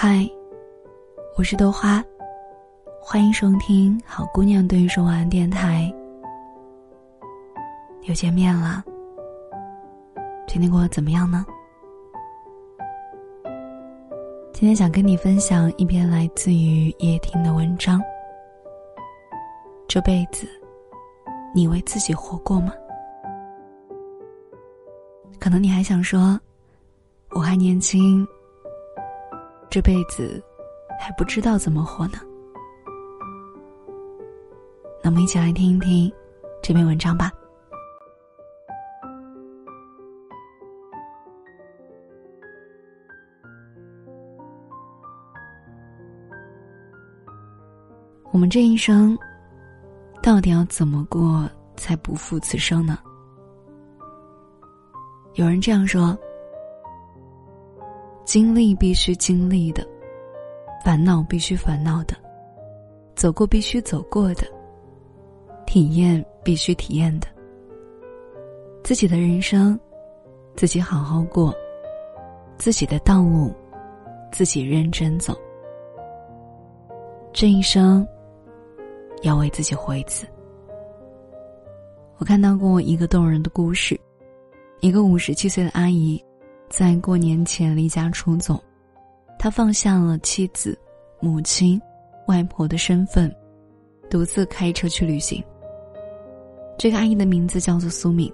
嗨，我是豆花，欢迎收听好姑娘对说晚安电台。又见面了，今天过得怎么样呢？今天想跟你分享一篇来自于叶婷的文章。这辈子，你为自己活过吗？可能你还想说，我还年轻。这辈子还不知道怎么活呢。那我们一起来听一听这篇文章吧。我们这一生到底要怎么过才不负此生呢？有人这样说。经历必须经历的，烦恼必须烦恼的，走过必须走过的，体验必须体验的。自己的人生，自己好好过；自己的道路，自己认真走。这一生，要为自己活一次。我看到过一个动人的故事，一个五十七岁的阿姨。在过年前离家出走，他放下了妻子、母亲、外婆的身份，独自开车去旅行。这个阿姨的名字叫做苏敏，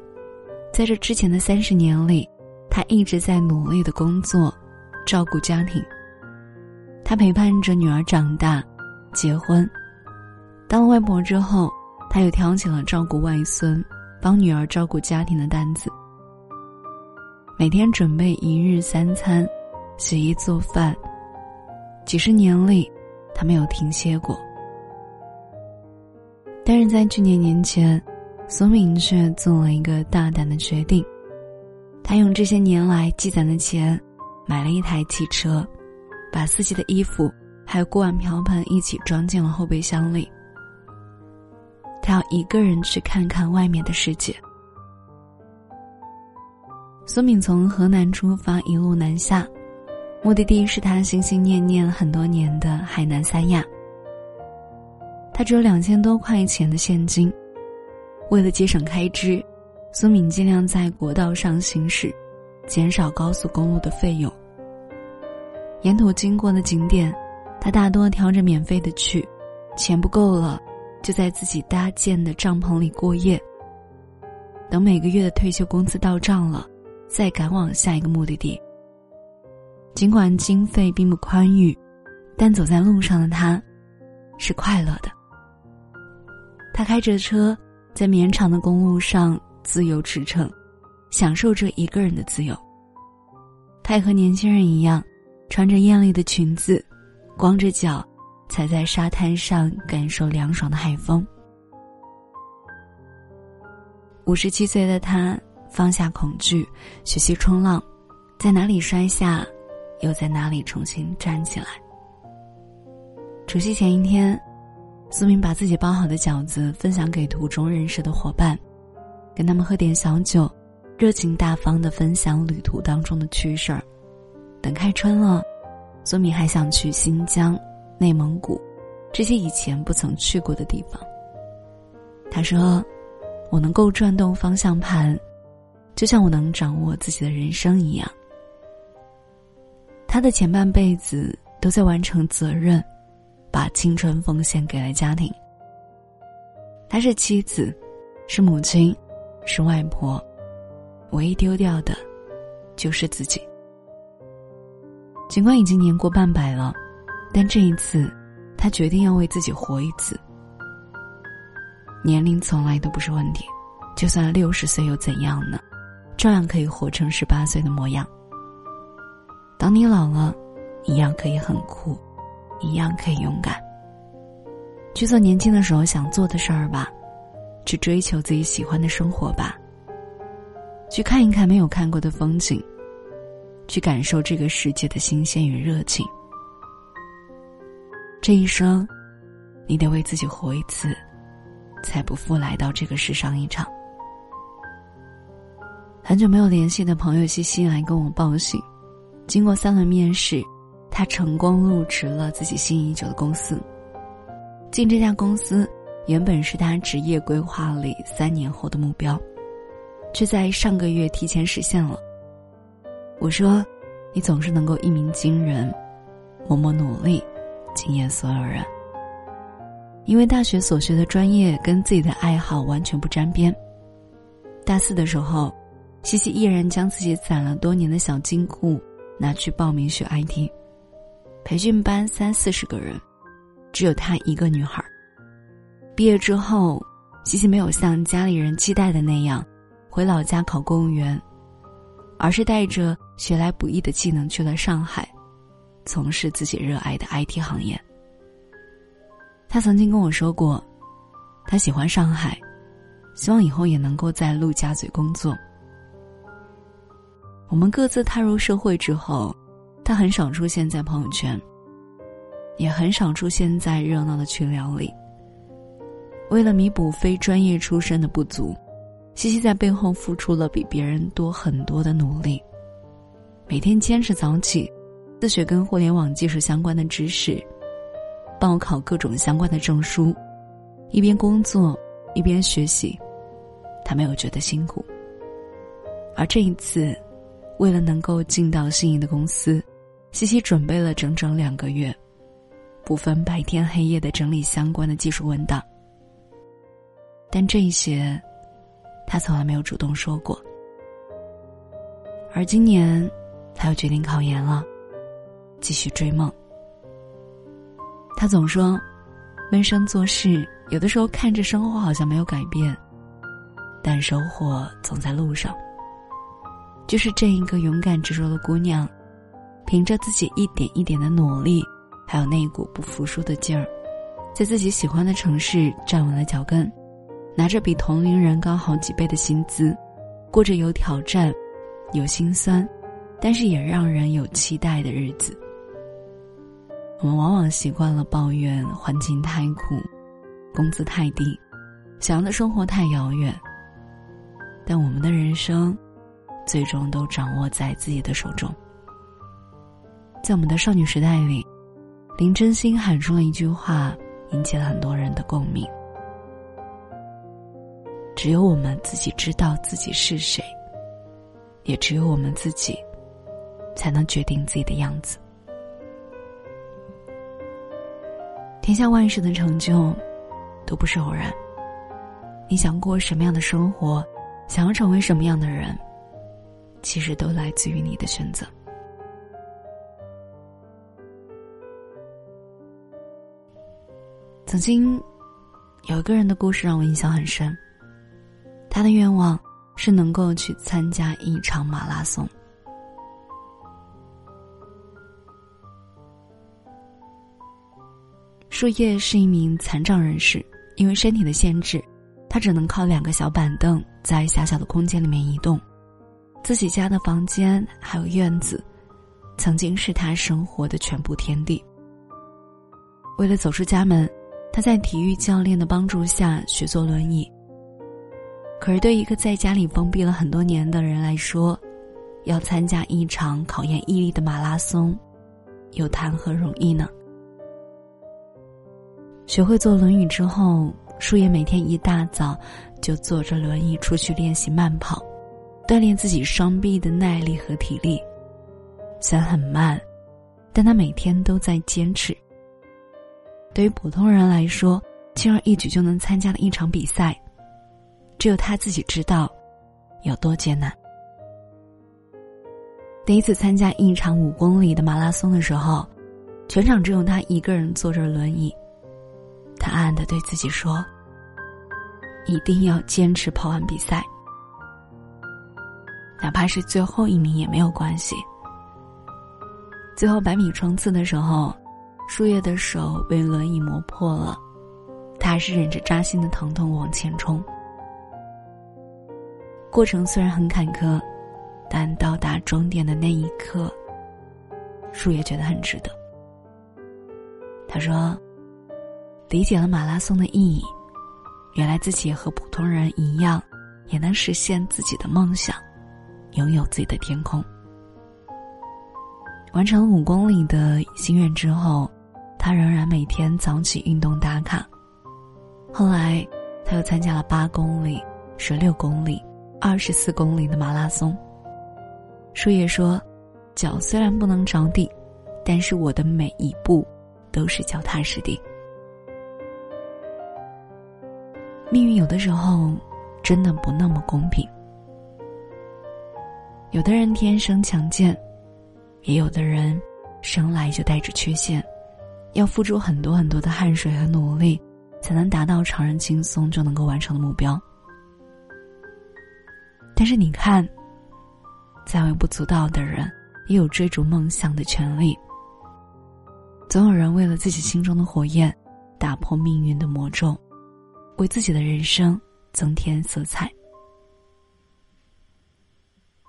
在这之前的三十年里，她一直在努力的工作，照顾家庭。她陪伴着女儿长大，结婚，当了外婆之后，她又挑起了照顾外孙、帮女儿照顾家庭的担子。每天准备一日三餐，洗衣做饭。几十年里，他没有停歇过。但是在去年年前，苏敏却做了一个大胆的决定。他用这些年来积攒的钱，买了一台汽车，把自己的衣服还有锅碗瓢盆一起装进了后备箱里。他要一个人去看看外面的世界。苏敏从河南出发，一路南下，目的地是他心心念念很多年的海南三亚。他只有两千多块钱的现金，为了节省开支，苏敏尽量在国道上行驶，减少高速公路的费用。沿途经过的景点，他大多挑着免费的去，钱不够了，就在自己搭建的帐篷里过夜。等每个月的退休工资到账了。再赶往下一个目的地。尽管经费并不宽裕，但走在路上的他，是快乐的。他开着车，在绵长的公路上自由驰骋，享受着一个人的自由。他也和年轻人一样，穿着艳丽的裙子，光着脚，踩在沙滩上，感受凉爽的海风。五十七岁的他。放下恐惧，学习冲浪，在哪里摔下，又在哪里重新站起来。除夕前一天，苏明把自己包好的饺子分享给途中认识的伙伴，跟他们喝点小酒，热情大方的分享旅途当中的趣事儿。等开春了，苏明还想去新疆、内蒙古，这些以前不曾去过的地方。他说：“我能够转动方向盘。”就像我能掌握自己的人生一样，他的前半辈子都在完成责任，把青春奉献给了家庭。他是妻子，是母亲，是外婆，唯一丢掉的，就是自己。尽管已经年过半百了，但这一次，他决定要为自己活一次。年龄从来都不是问题，就算六十岁又怎样呢？照样可以活成十八岁的模样。当你老了，一样可以很酷，一样可以勇敢。去做年轻的时候想做的事儿吧，去追求自己喜欢的生活吧。去看一看没有看过的风景，去感受这个世界的新鲜与热情。这一生，你得为自己活一次，才不负来到这个世上一场。很久没有联系的朋友西西来跟我报喜，经过三轮面试，他成功入职了自己心仪已久的公司。进这家公司原本是他职业规划里三年后的目标，却在上个月提前实现了。我说：“你总是能够一鸣惊人，默默努力，惊艳所有人。”因为大学所学的专业跟自己的爱好完全不沾边。大四的时候，西西毅然将自己攒了多年的小金库拿去报名学 IT。培训班三四十个人。只有她一个女孩。毕业之后，西西没有像家里人期待的那样回老家考公务员，而是带着学来不易的技能去了上海，从事自己热爱的 IT 行业。他曾经跟我说过，他喜欢上海，希望以后也能够在陆家嘴工作。我们各自踏入社会之后，他很少出现在朋友圈。也很少出现在热闹的群聊里。为了弥补非专业出身的不足，西西在背后付出了比别人多很多的努力。每天坚持早起，自学跟互联网技术相关的知识，报考各种相关的证书，一边工作一边学习，他没有觉得辛苦。而这一次，为了能够进到心仪的公司，西西准备了整整两个月。不分白天黑夜的整理相关的技术文档，但这些，他从来没有主动说过。而今年，他又决定考研了，继续追梦。他总说，闷声做事，有的时候看着生活好像没有改变，但收获总在路上。就是这一个勇敢执着的姑娘，凭着自己一点一点的努力。还有那一股不服输的劲儿，在自己喜欢的城市站稳了脚跟，拿着比同龄人高好几倍的薪资，过着有挑战、有心酸，但是也让人有期待的日子。我们往往习惯了抱怨环境太苦，工资太低，想要的生活太遥远。但我们的人生，最终都掌握在自己的手中。在我们的少女时代里。林真心喊出了一句话，引起了很多人的共鸣：只有我们自己知道自己是谁，也只有我们自己，才能决定自己的样子。天下万事的成就，都不是偶然。你想过什么样的生活，想要成为什么样的人，其实都来自于你的选择。曾经，有一个人的故事让我印象很深。他的愿望是能够去参加一场马拉松。树叶是一名残障人士，因为身体的限制，他只能靠两个小板凳在狭小的空间里面移动。自己家的房间还有院子，曾经是他生活的全部天地。为了走出家门。他在体育教练的帮助下学坐轮椅。可是，对一个在家里封闭了很多年的人来说，要参加一场考验毅力的马拉松，又谈何容易呢？学会坐轮椅之后，树叶每天一大早就坐着轮椅出去练习慢跑，锻炼自己双臂的耐力和体力。虽然很慢，但他每天都在坚持。对于普通人来说，轻而易举就能参加的一场比赛，只有他自己知道有多艰难。第一次参加一场五公里的马拉松的时候，全场只有他一个人坐着轮椅。他暗暗的对自己说：“一定要坚持跑完比赛，哪怕是最后一名也没有关系。”最后百米冲刺的时候。树叶的手被轮椅磨破了，他还是忍着扎心的疼痛往前冲。过程虽然很坎坷，但到达终点的那一刻，树叶觉得很值得。他说：“理解了马拉松的意义，原来自己和普通人一样，也能实现自己的梦想，拥有自己的天空。”完成了五公里的心愿之后，他仍然每天早起运动打卡。后来，他又参加了八公里、十六公里、二十四公里的马拉松。树叶说：“脚虽然不能着地，但是我的每一步都是脚踏实地。”命运有的时候真的不那么公平。有的人天生强健，也有的人生来就带着缺陷，要付出很多很多的汗水和努力，才能达到常人轻松就能够完成的目标。但是你看，再微不足道的人也有追逐梦想的权利。总有人为了自己心中的火焰，打破命运的魔咒。为自己的人生增添色彩。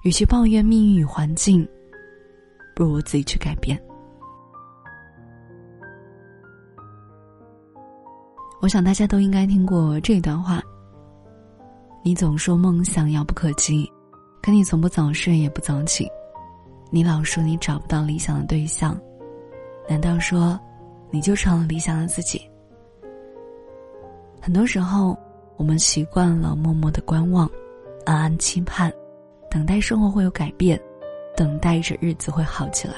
与其抱怨命运与环境，不如自己去改变。我想大家都应该听过这段话：你总说梦想遥不可及，可你从不早睡也不早起；你老说你找不到理想的对象，难道说你就成了理想的自己？很多时候，我们习惯了默默的观望，暗暗期盼，等待生活会有改变，等待着日子会好起来，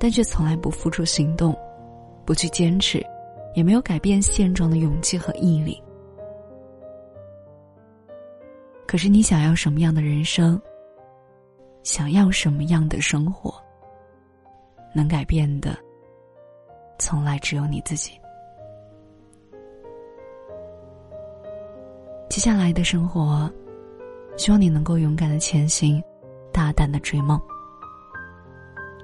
但却从来不付出行动，不去坚持，也没有改变现状的勇气和毅力。可是，你想要什么样的人生？想要什么样的生活？能改变的，从来只有你自己。接下来的生活，希望你能够勇敢的前行，大胆的追梦。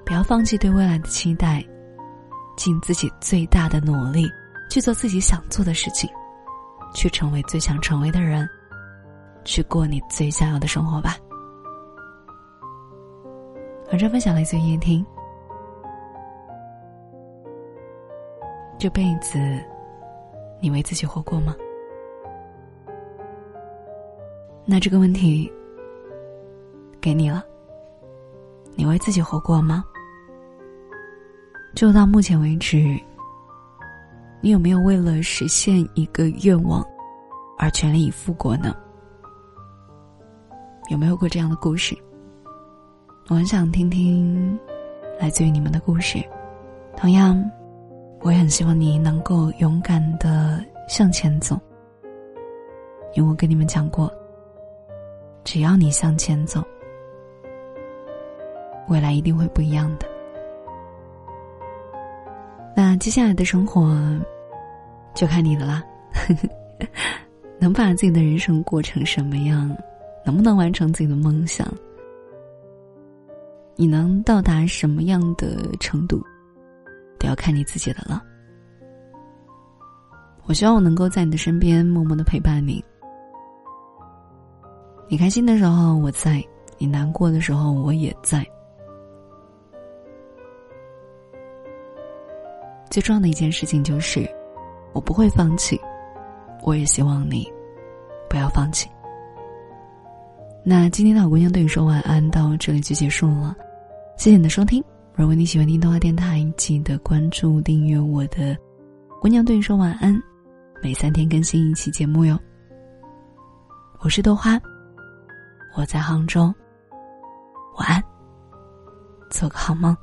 不要放弃对未来的期待，尽自己最大的努力去做自己想做的事情，去成为最想成为的人，去过你最想要的生活吧。晚上分享来自于夜听。这辈子，你为自己活过吗？那这个问题，给你了。你为自己活过吗？就到目前为止，你有没有为了实现一个愿望而全力以赴过呢？有没有过这样的故事？我很想听听来自于你们的故事。同样，我也很希望你能够勇敢的向前走，因为我跟你们讲过。只要你向前走，未来一定会不一样的。那接下来的生活，就看你的啦。能把自己的人生过成什么样，能不能完成自己的梦想，你能到达什么样的程度，都要看你自己的了。我希望我能够在你的身边，默默的陪伴你。你开心的时候我在，你难过的时候我也在。最重要的一件事情就是，我不会放弃，我也希望你不要放弃。那今天的姑娘对你说晚安，到这里就结束了，谢谢你的收听。如果你喜欢听动画电台，记得关注订阅我的姑娘对你说晚安，每三天更新一期节目哟。我是豆花。我在杭州，晚安，做个好梦。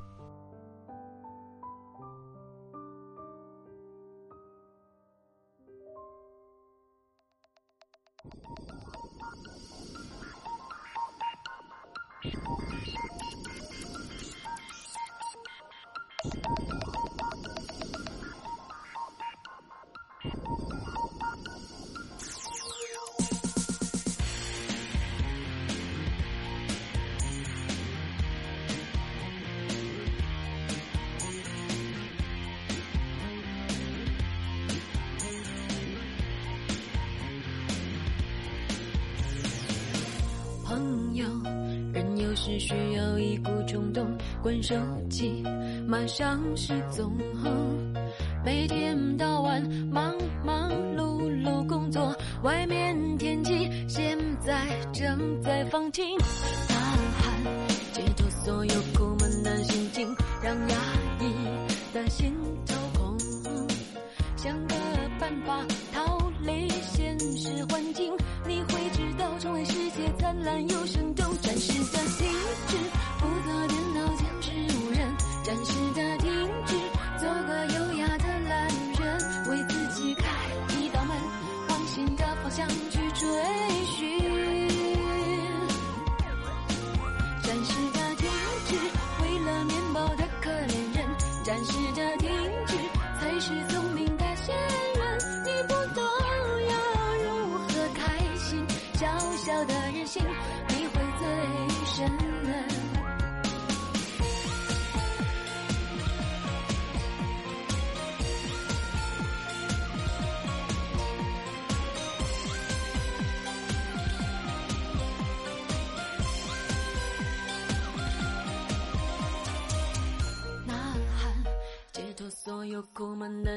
需要一股冲动，关手机，马上失踪。每天到晚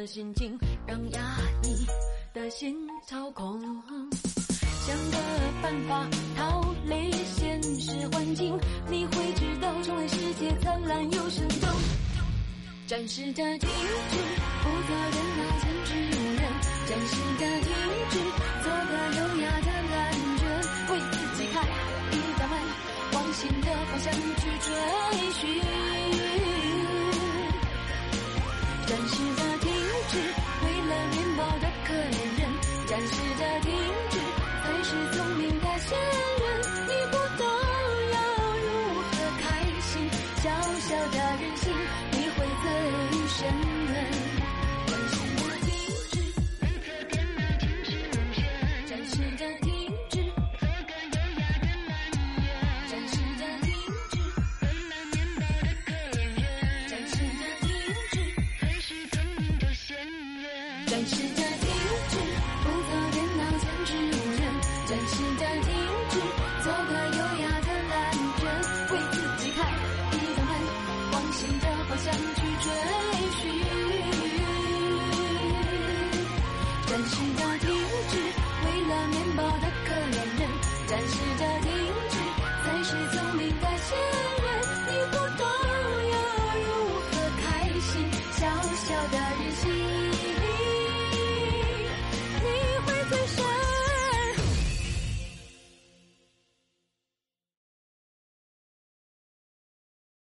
的心情让压抑的心操控，想个办法逃离现实环境，你会知道，窗外世界灿烂又生动。展示着精致，不做人那精致女人，展示着精致，做个优雅的。